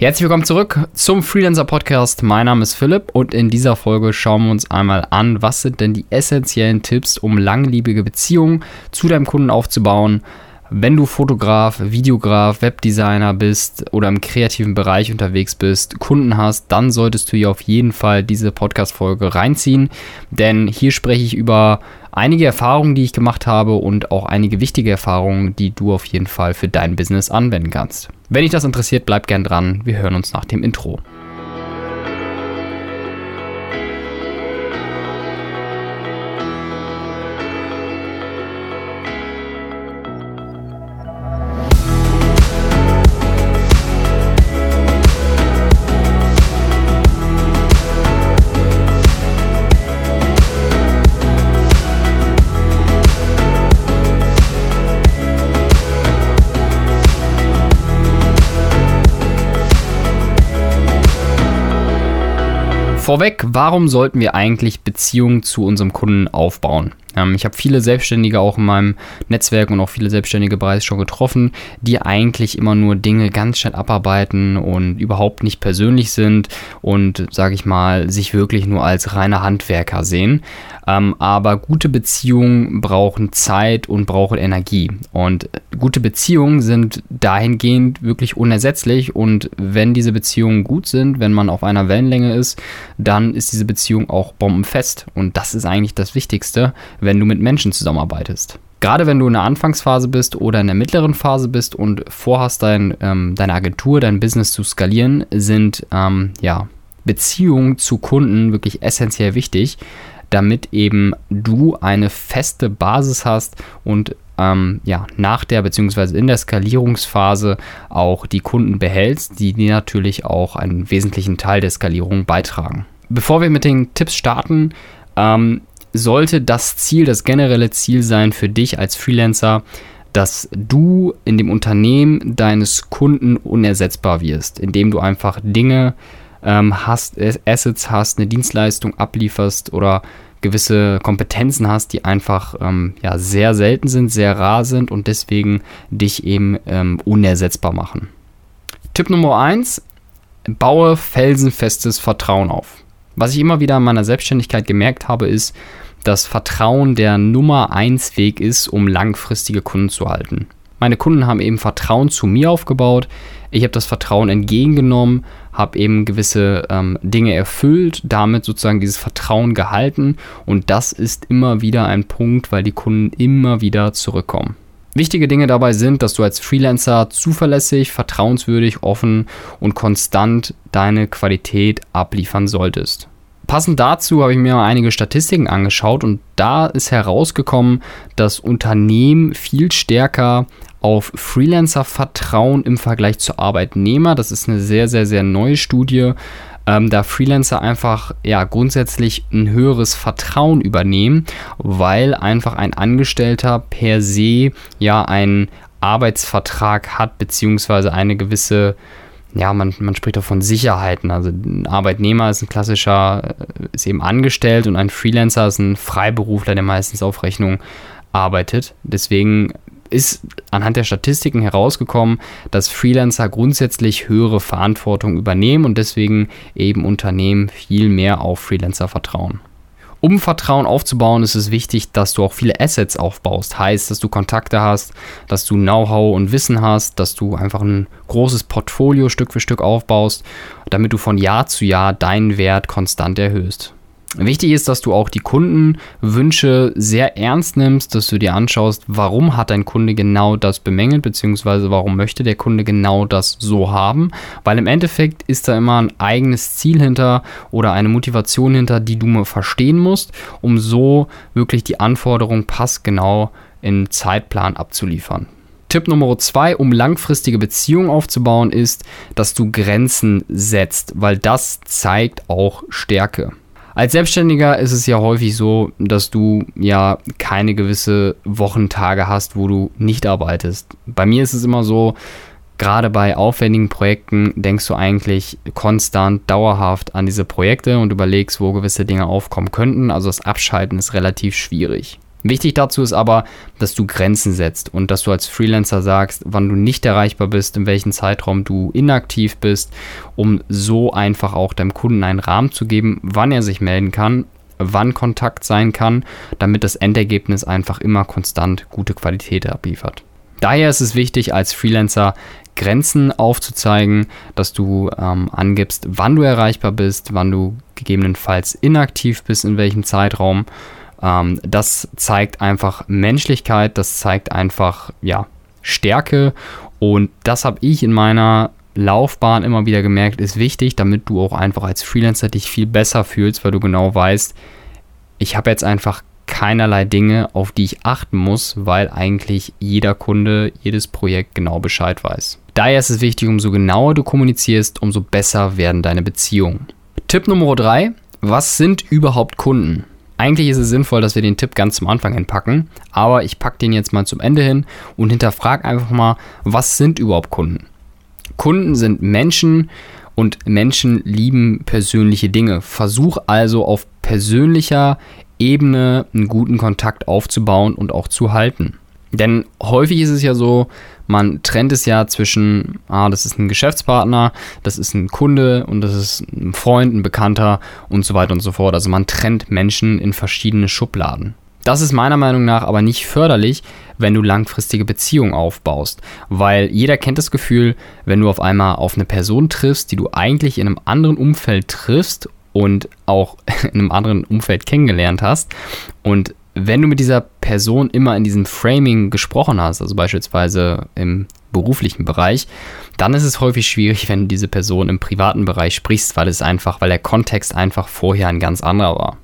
Herzlich willkommen zurück zum Freelancer Podcast. Mein Name ist Philipp und in dieser Folge schauen wir uns einmal an, was sind denn die essentiellen Tipps, um langlebige Beziehungen zu deinem Kunden aufzubauen. Wenn du Fotograf, Videograf, Webdesigner bist oder im kreativen Bereich unterwegs bist, Kunden hast, dann solltest du hier auf jeden Fall diese Podcast-Folge reinziehen, denn hier spreche ich über einige Erfahrungen, die ich gemacht habe und auch einige wichtige Erfahrungen, die du auf jeden Fall für dein Business anwenden kannst. Wenn dich das interessiert, bleib gern dran. Wir hören uns nach dem Intro. Vorweg, warum sollten wir eigentlich Beziehungen zu unserem Kunden aufbauen? Ähm, ich habe viele Selbstständige auch in meinem Netzwerk und auch viele Selbstständige bereits schon getroffen, die eigentlich immer nur Dinge ganz schnell abarbeiten und überhaupt nicht persönlich sind und, sage ich mal, sich wirklich nur als reine Handwerker sehen. Ähm, aber gute Beziehungen brauchen Zeit und brauchen Energie. Und gute Beziehungen sind dahingehend wirklich unersetzlich. Und wenn diese Beziehungen gut sind, wenn man auf einer Wellenlänge ist, dann ist diese Beziehung auch bombenfest. Und das ist eigentlich das Wichtigste, wenn du mit Menschen zusammenarbeitest. Gerade wenn du in der Anfangsphase bist oder in der mittleren Phase bist und vorhast, dein, ähm, deine Agentur, dein Business zu skalieren, sind ähm, ja, Beziehungen zu Kunden wirklich essentiell wichtig, damit eben du eine feste Basis hast und ähm, ja, nach der bzw. in der Skalierungsphase auch die Kunden behältst, die dir natürlich auch einen wesentlichen Teil der Skalierung beitragen. Bevor wir mit den Tipps starten, ähm, sollte das Ziel, das generelle Ziel sein für dich als Freelancer, dass du in dem Unternehmen deines Kunden unersetzbar wirst, indem du einfach Dinge ähm, hast, Assets hast, eine Dienstleistung ablieferst oder gewisse Kompetenzen hast, die einfach ähm, ja, sehr selten sind, sehr rar sind und deswegen dich eben ähm, unersetzbar machen. Tipp Nummer 1, baue felsenfestes Vertrauen auf. Was ich immer wieder in meiner Selbstständigkeit gemerkt habe, ist, dass Vertrauen der Nummer 1 Weg ist, um langfristige Kunden zu halten. Meine Kunden haben eben Vertrauen zu mir aufgebaut. Ich habe das Vertrauen entgegengenommen, habe eben gewisse ähm, Dinge erfüllt, damit sozusagen dieses Vertrauen gehalten. Und das ist immer wieder ein Punkt, weil die Kunden immer wieder zurückkommen. Wichtige Dinge dabei sind, dass du als Freelancer zuverlässig, vertrauenswürdig, offen und konstant deine Qualität abliefern solltest. Passend dazu habe ich mir einige Statistiken angeschaut und da ist herausgekommen, dass Unternehmen viel stärker auf Freelancer vertrauen im Vergleich zu Arbeitnehmer. Das ist eine sehr, sehr, sehr neue Studie, ähm, da Freelancer einfach ja grundsätzlich ein höheres Vertrauen übernehmen, weil einfach ein Angestellter per se ja einen Arbeitsvertrag hat, beziehungsweise eine gewisse ja, man, man spricht auch von Sicherheiten. Also ein Arbeitnehmer ist ein klassischer, äh, ist eben angestellt und ein Freelancer ist ein Freiberufler, der meistens auf Rechnung arbeitet. Deswegen ist anhand der Statistiken herausgekommen, dass Freelancer grundsätzlich höhere Verantwortung übernehmen und deswegen eben Unternehmen viel mehr auf Freelancer vertrauen. Um Vertrauen aufzubauen, ist es wichtig, dass du auch viele Assets aufbaust. Heißt, dass du Kontakte hast, dass du Know-how und Wissen hast, dass du einfach ein großes Portfolio Stück für Stück aufbaust, damit du von Jahr zu Jahr deinen Wert konstant erhöhst. Wichtig ist, dass du auch die Kundenwünsche sehr ernst nimmst, dass du dir anschaust, warum hat dein Kunde genau das bemängelt, beziehungsweise warum möchte der Kunde genau das so haben, weil im Endeffekt ist da immer ein eigenes Ziel hinter oder eine Motivation hinter, die du mal verstehen musst, um so wirklich die Anforderung passgenau im Zeitplan abzuliefern. Tipp Nummer zwei, um langfristige Beziehungen aufzubauen, ist, dass du Grenzen setzt, weil das zeigt auch Stärke. Als Selbstständiger ist es ja häufig so, dass du ja keine gewisse Wochentage hast, wo du nicht arbeitest. Bei mir ist es immer so, gerade bei aufwendigen Projekten denkst du eigentlich konstant, dauerhaft an diese Projekte und überlegst, wo gewisse Dinge aufkommen könnten. Also das Abschalten ist relativ schwierig. Wichtig dazu ist aber, dass du Grenzen setzt und dass du als Freelancer sagst, wann du nicht erreichbar bist, in welchem Zeitraum du inaktiv bist, um so einfach auch deinem Kunden einen Rahmen zu geben, wann er sich melden kann, wann Kontakt sein kann, damit das Endergebnis einfach immer konstant gute Qualität abliefert. Daher ist es wichtig, als Freelancer Grenzen aufzuzeigen, dass du ähm, angibst, wann du erreichbar bist, wann du gegebenenfalls inaktiv bist, in welchem Zeitraum. Ähm, das zeigt einfach Menschlichkeit, das zeigt einfach ja, Stärke und das habe ich in meiner Laufbahn immer wieder gemerkt, ist wichtig, damit du auch einfach als Freelancer dich viel besser fühlst, weil du genau weißt, ich habe jetzt einfach keinerlei Dinge, auf die ich achten muss, weil eigentlich jeder Kunde, jedes Projekt genau Bescheid weiß. Daher ist es wichtig, umso genauer du kommunizierst, umso besser werden deine Beziehungen. Tipp Nummer 3. Was sind überhaupt Kunden? Eigentlich ist es sinnvoll, dass wir den Tipp ganz zum Anfang hinpacken, aber ich packe den jetzt mal zum Ende hin und hinterfrage einfach mal, was sind überhaupt Kunden? Kunden sind Menschen und Menschen lieben persönliche Dinge. Versuch also auf persönlicher Ebene einen guten Kontakt aufzubauen und auch zu halten. Denn häufig ist es ja so, man trennt es ja zwischen, ah, das ist ein Geschäftspartner, das ist ein Kunde und das ist ein Freund, ein Bekannter und so weiter und so fort. Also man trennt Menschen in verschiedene Schubladen. Das ist meiner Meinung nach aber nicht förderlich, wenn du langfristige Beziehungen aufbaust, weil jeder kennt das Gefühl, wenn du auf einmal auf eine Person triffst, die du eigentlich in einem anderen Umfeld triffst und auch in einem anderen Umfeld kennengelernt hast. Und wenn du mit dieser Person immer in diesem Framing gesprochen hast, also beispielsweise im beruflichen Bereich, dann ist es häufig schwierig, wenn du diese Person im privaten Bereich sprichst, weil es einfach, weil der Kontext einfach vorher ein ganz anderer war.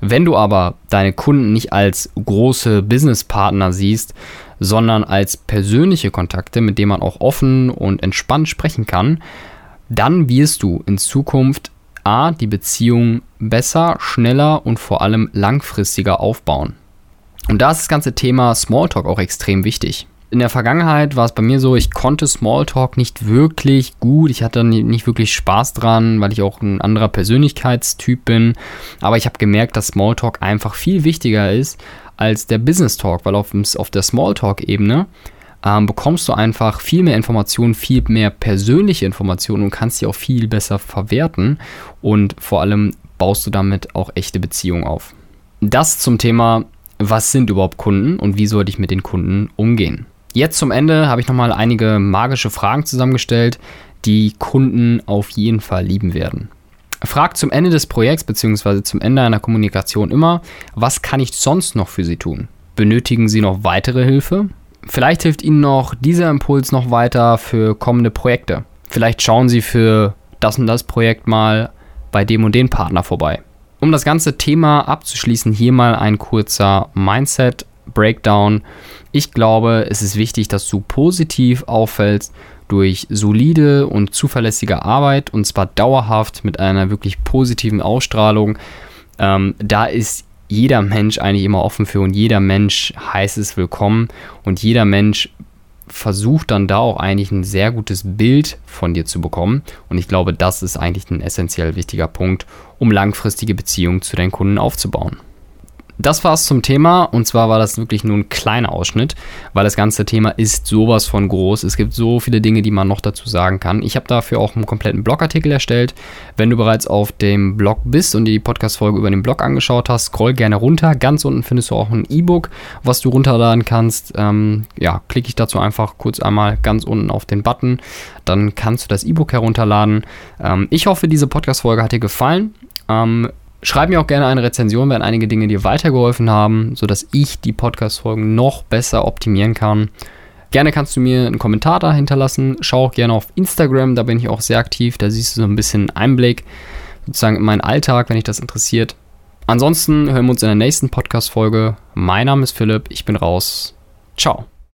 Wenn du aber deine Kunden nicht als große Businesspartner siehst, sondern als persönliche Kontakte, mit denen man auch offen und entspannt sprechen kann, dann wirst du in Zukunft A, die Beziehung besser, schneller und vor allem langfristiger aufbauen. Und da ist das ganze Thema Smalltalk auch extrem wichtig. In der Vergangenheit war es bei mir so, ich konnte Smalltalk nicht wirklich gut. Ich hatte nicht wirklich Spaß dran, weil ich auch ein anderer Persönlichkeitstyp bin. Aber ich habe gemerkt, dass Smalltalk einfach viel wichtiger ist als der Business Talk, weil auf, auf der Smalltalk-Ebene ähm, bekommst du einfach viel mehr Informationen, viel mehr persönliche Informationen und kannst sie auch viel besser verwerten und vor allem baust du damit auch echte Beziehungen auf. Das zum Thema, was sind überhaupt Kunden und wie sollte ich mit den Kunden umgehen? Jetzt zum Ende habe ich nochmal einige magische Fragen zusammengestellt, die Kunden auf jeden Fall lieben werden. Frag zum Ende des Projekts bzw. zum Ende einer Kommunikation immer, was kann ich sonst noch für Sie tun? Benötigen Sie noch weitere Hilfe? Vielleicht hilft Ihnen noch dieser Impuls noch weiter für kommende Projekte. Vielleicht schauen Sie für das und das Projekt mal bei dem und den Partner vorbei. Um das ganze Thema abzuschließen, hier mal ein kurzer Mindset-Breakdown. Ich glaube, es ist wichtig, dass du positiv auffällst durch solide und zuverlässige Arbeit und zwar dauerhaft mit einer wirklich positiven Ausstrahlung. Ähm, da ist jeder Mensch eigentlich immer offen für und jeder Mensch heißt es willkommen und jeder Mensch versucht dann da auch eigentlich ein sehr gutes Bild von dir zu bekommen. Und ich glaube, das ist eigentlich ein essentiell wichtiger Punkt, um langfristige Beziehungen zu deinen Kunden aufzubauen. Das war es zum Thema und zwar war das wirklich nur ein kleiner Ausschnitt, weil das ganze Thema ist sowas von groß. Es gibt so viele Dinge, die man noch dazu sagen kann. Ich habe dafür auch einen kompletten Blogartikel erstellt. Wenn du bereits auf dem Blog bist und dir die Podcast-Folge über den Blog angeschaut hast, scroll gerne runter. Ganz unten findest du auch ein E-Book, was du runterladen kannst. Ähm, ja, klicke ich dazu einfach kurz einmal ganz unten auf den Button. Dann kannst du das E-Book herunterladen. Ähm, ich hoffe, diese Podcast-Folge hat dir gefallen. Ähm, Schreib mir auch gerne eine Rezension, wenn einige Dinge dir weitergeholfen haben, sodass ich die Podcast-Folgen noch besser optimieren kann. Gerne kannst du mir einen Kommentar da hinterlassen. Schau auch gerne auf Instagram, da bin ich auch sehr aktiv. Da siehst du so ein bisschen Einblick sozusagen in meinen Alltag, wenn dich das interessiert. Ansonsten hören wir uns in der nächsten Podcast-Folge. Mein Name ist Philipp, ich bin raus. Ciao.